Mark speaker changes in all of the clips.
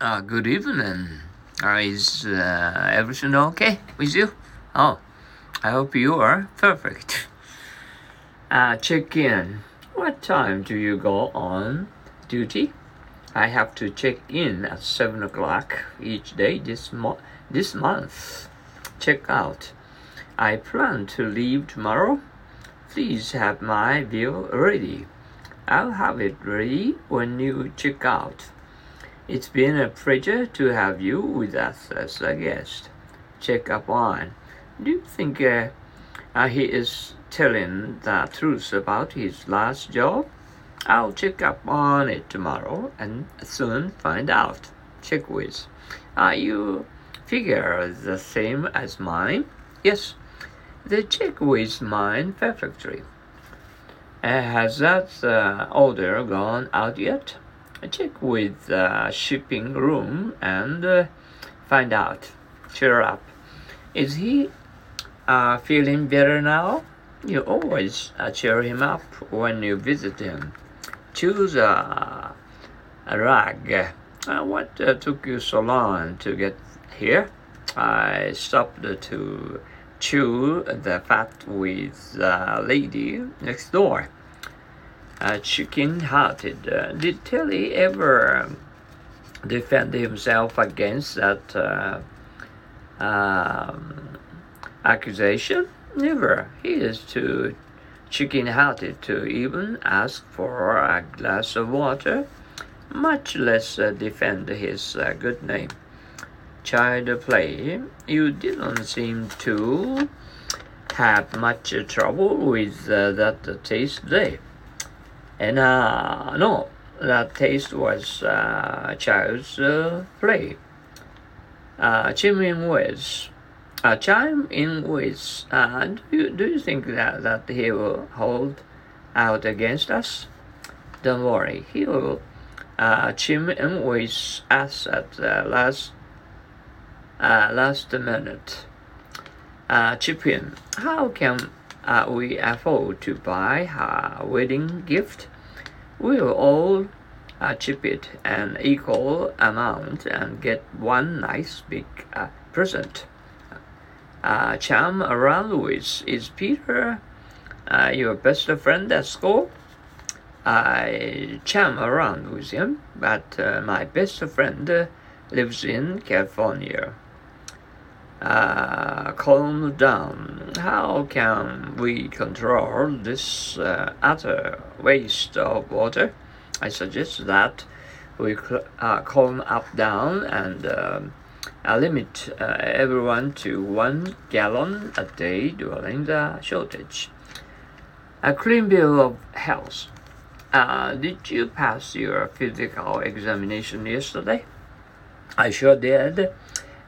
Speaker 1: Uh, good evening. Is uh, everything okay with you? Oh, I hope you are perfect. Uh, check in. What time do you go on duty? I have to check in at 7 o'clock each day this, mo- this month. Check out. I plan to leave tomorrow. Please have my bill ready. I'll have it ready when you check out. It's been a pleasure to have you with us as a guest. Check up on. Do you think uh, uh, he is telling the truth about his last job? I'll check up on it tomorrow and soon find out. Check with. Are you figure the same as mine? Yes. The check with mine perfectly. Uh, has that uh, order gone out yet? Check with the shipping room and uh, find out. Cheer up. Is he uh, feeling better now? You always uh, cheer him up when you visit him. Choose a, a rag. Uh, what uh, took you so long to get here? I stopped to chew the fat with the lady next door uh, chicken hearted. Uh, did Tilly ever um, defend himself against that uh, um, accusation? Never. He is too chicken hearted to even ask for a glass of water, much less uh, defend his uh, good name. Child play, you didn't seem to have much trouble with uh, that taste day. And uh, no, that taste was uh, child's uh, play. Uh, chime in with, uh, chime in with. Uh, do you do you think that that he will hold out against us? Don't worry, he will uh, chime in with us at the last uh, last minute. Uh, chip in. How can uh, we afford to buy her wedding gift, we'll all uh, chip it an equal amount and get one nice big uh, present. Uh, charm around with is Peter uh, your best friend at school? I chum around with him, but uh, my best friend uh, lives in California uh, calm down. How can we control this uh, utter waste of water? I suggest that we uh, calm up down and um, uh, limit uh, everyone to one gallon a day during the shortage. A clean bill of health. Uh, did you pass your physical examination yesterday? I sure did.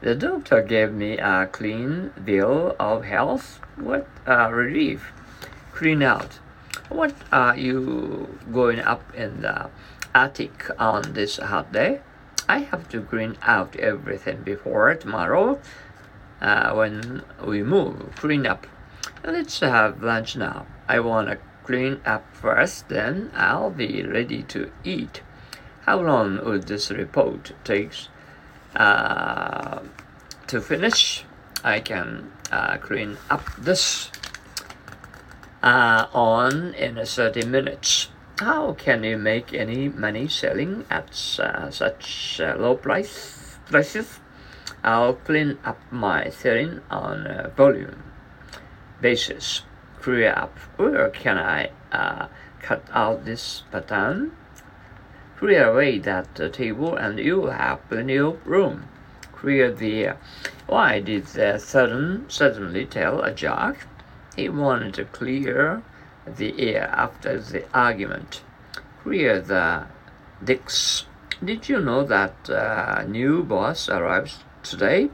Speaker 1: The doctor gave me a clean bill of health. What a relief. Clean out. What are you going up in the attic on this hot day? I have to clean out everything before tomorrow uh, when we move. Clean up. Let's have lunch now. I want to clean up first, then I'll be ready to eat. How long would this report take? Uh, to finish, I can uh, clean up this uh, on in 30 minutes. How can you make any money selling at uh, such low price prices? I'll clean up my selling on volume basis. Clear up. Where can I uh, cut out this pattern? Clear away that table and you have a new room. Clear the air. Why did the sudden suddenly tell a joke? He wanted to clear the air after the argument. Clear the decks. Did you know that uh, new boss arrives today?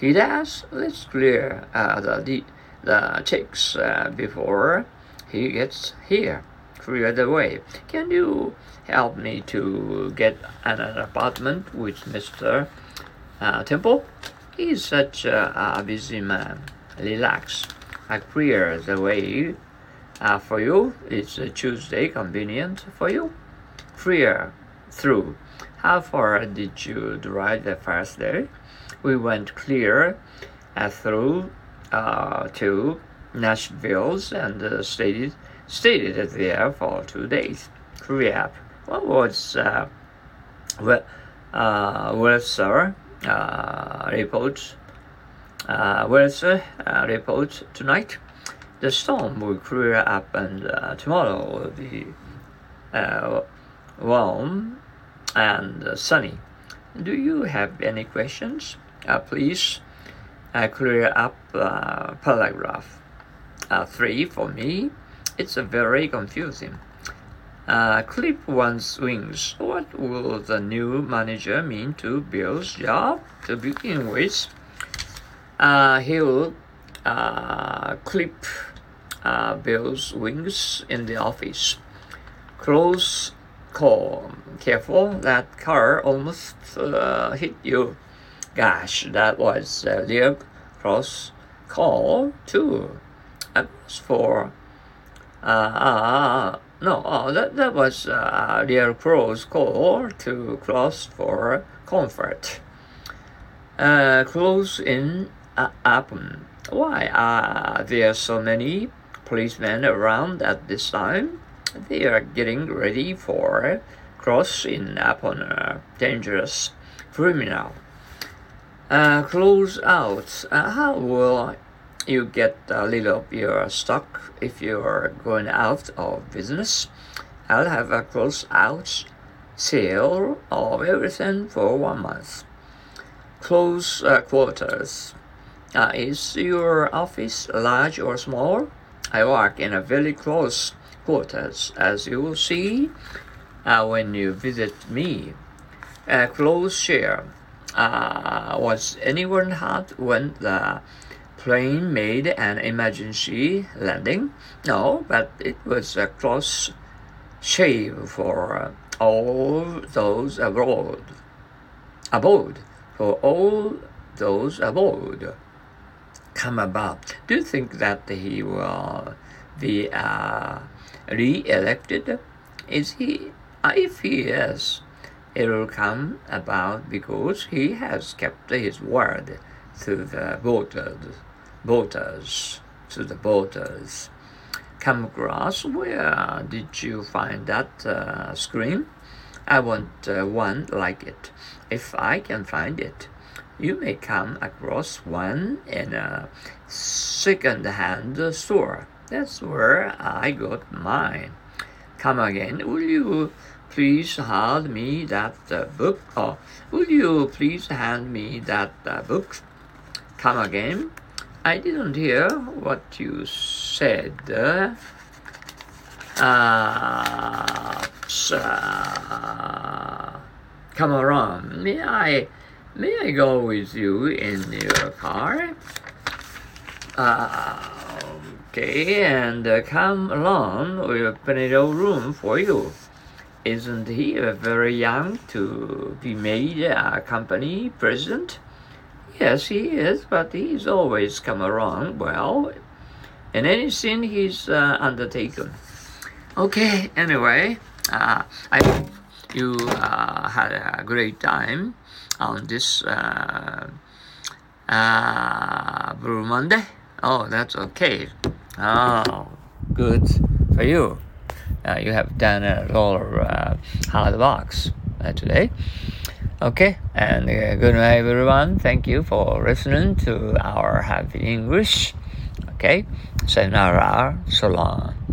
Speaker 1: He does. Let's clear uh, the the checks uh, before he gets here clear the way. Can you help me to get an, apartment with Mr. Uh, Temple? He's such a, a, busy man. Relax. I clear the way uh, for you. It's a Tuesday convenient for you. Clear through. How far did you drive the first day? We went clear uh, through uh, to Nashville's and uh, stayed stayed there for two days. Recap. What was uh, well, uh, weather uh, report? Uh, weather uh, report tonight. The storm will clear up, and uh, tomorrow will be uh, warm and sunny. Do you have any questions? Uh, please uh, clear up uh, paragraph uh, 3 for me. It's a very confusing. Uh, clip one's wings. What will the new manager mean to Bill's job to begin with? Uh, he'll uh, clip uh, Bill's wings in the office. Close call. Careful, that car almost uh, hit you. Gosh, that was a real close call too. For uh, uh, no, uh, that, that was uh, real close call to close for comfort. Uh, close in uh, happen. Why are there so many policemen around at this time? They are getting ready for crossing upon a dangerous criminal. Uh, close out. Uh, how will you get a little of your stock if you're going out of business? I'll have a close out sale of everything for one month. Close uh, quarters. Uh, is your office large or small? I work in a very close quarters, as you will see uh, when you visit me. A close share. Uh, was anyone hurt when the plane made an emergency landing? No, but it was a close shave for all those abroad. Aboard for all those aboard. Come about. Do you think that he will be uh, re-elected? Is he? If he is, it will come about because he has kept his word to the voters. Voters to the. Come across. Where did you find that uh, screen? I want uh, one like it. If I can find it, you may come across one in a second-hand store. That's where I got mine. Come again. Will you please hand me that uh, book? Or will you please hand me that uh, book? Come again. I didn't hear what you said. Uh, uh, come around. May I, may I go with you in your car? Uh, okay, and uh, come along. We have plenty of room for you. Isn't he very young to be made a company president? Yes, he is, but he's always come around well in anything he's uh, undertaken. Okay, anyway, uh, I hope you uh, had a great time on this uh, uh, Blue Monday. Oh, that's okay. Oh, good for you. Uh, you have done a lot of hard work today. Okay, and uh, good night, everyone. Thank you for listening to our Happy English. Okay, sayonara, so long.